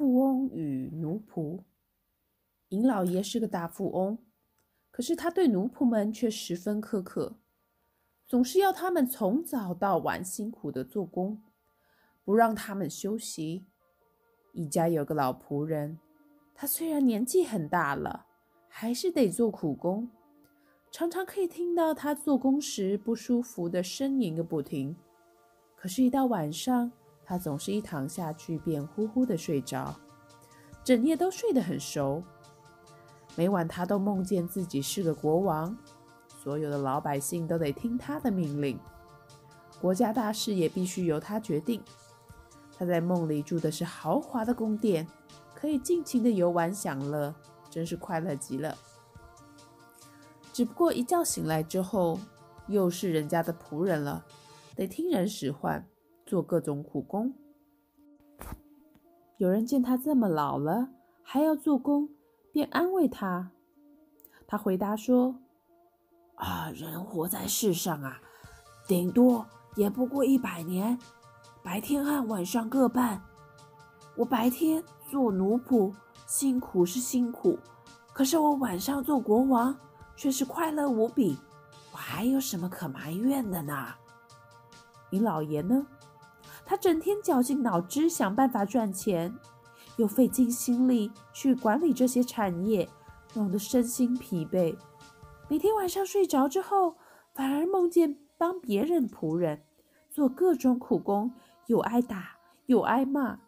富翁与奴仆。尹老爷是个大富翁，可是他对奴仆们却十分苛刻，总是要他们从早到晚辛苦的做工，不让他们休息。一家有个老仆人，他虽然年纪很大了，还是得做苦工，常常可以听到他做工时不舒服的呻吟个不停。可是，一到晚上，他总是一躺下去便呼呼的睡着，整夜都睡得很熟。每晚他都梦见自己是个国王，所有的老百姓都得听他的命令，国家大事也必须由他决定。他在梦里住的是豪华的宫殿，可以尽情的游玩享乐，真是快乐极了。只不过一觉醒来之后，又是人家的仆人了。得听人使唤，做各种苦工。有人见他这么老了，还要做工，便安慰他。他回答说：“啊，人活在世上啊，顶多也不过一百年，白天和晚上各半。我白天做奴仆，辛苦是辛苦，可是我晚上做国王，却是快乐无比。我还有什么可埋怨的呢？”你老爷呢？他整天绞尽脑汁想办法赚钱，又费尽心力去管理这些产业，弄得身心疲惫。每天晚上睡着之后，反而梦见帮别人仆人，做各种苦工，又挨打又挨骂。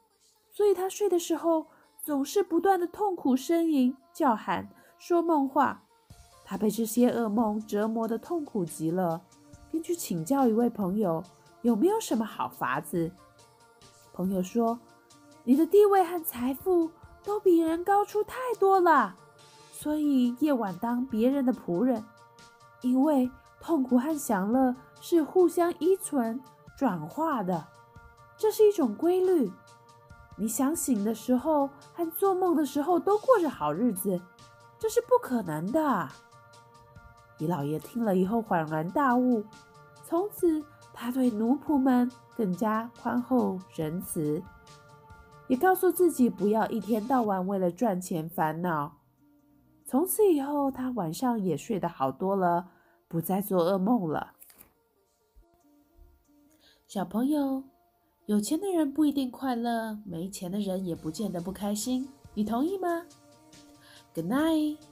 所以他睡的时候总是不断的痛苦呻吟、叫喊、说梦话。他被这些噩梦折磨得痛苦极了，便去请教一位朋友。有没有什么好法子？朋友说：“你的地位和财富都比人高出太多了，所以夜晚当别人的仆人。因为痛苦和享乐是互相依存、转化的，这是一种规律。你想醒的时候和做梦的时候都过着好日子，这是不可能的。”李老爷听了以后恍然大悟，从此。他对奴仆们更加宽厚仁慈，也告诉自己不要一天到晚为了赚钱烦恼。从此以后，他晚上也睡得好多了，不再做噩梦了。小朋友，有钱的人不一定快乐，没钱的人也不见得不开心，你同意吗？Good night。